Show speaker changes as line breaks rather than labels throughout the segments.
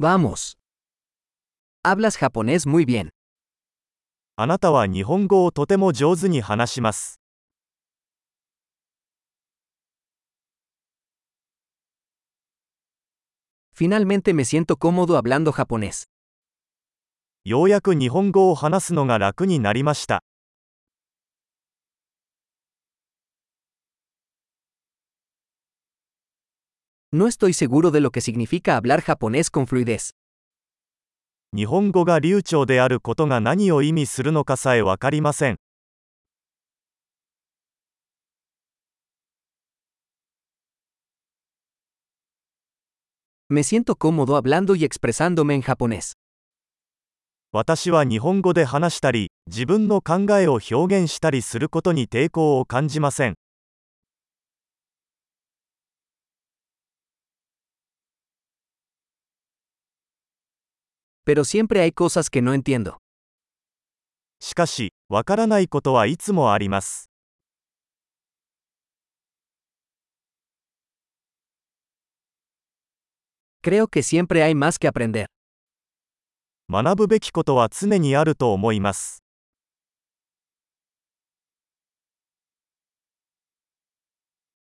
Vamos. Hablas japonés muy bien.
あなたは日本語をとても上手に話します。
Finalmente me siento cómodo hablando japonés.
ようやく日本語を話すのが楽になりました。
No estoy seguro de lo que significa hablar japonés con fluidez.
日本語が流暢であることが何を意味するのかさえわかりません。
Me siento cómodo hablando y expresándome en japonés.
私は日本語で話したり、自分の考えを表現したりすることに抵抗を感じません。
Pero siempre hay cosas que no entiendo.
しかし、わからないことはいつもあります。
Creo que siempre hay más que aprender.
学ぶべきことは常にあると思います。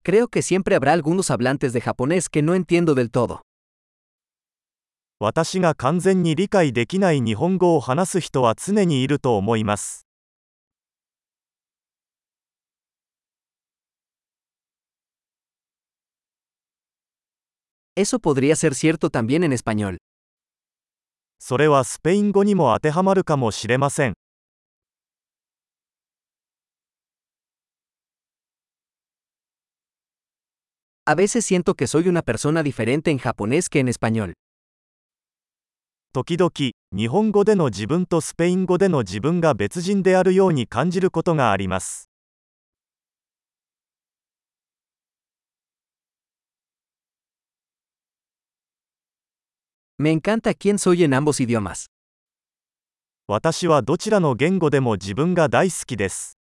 Creo que siempre habrá algunos hablantes de japonés que no entiendo del todo.
私が完全に理解できない日本語を話す人は常にいると思います。
Eso podría ser cierto también en español.
それはスペイン語にも当てはまるかもしれません。
A veces siento que soy una persona diferente en japonés que en español.
時々、日本語での自分とスペイン語での自分が別人であるように感じることがあります。
Me encanta quién soy en ambos idiomas.
私はどちらの言語でも自分が大好きです。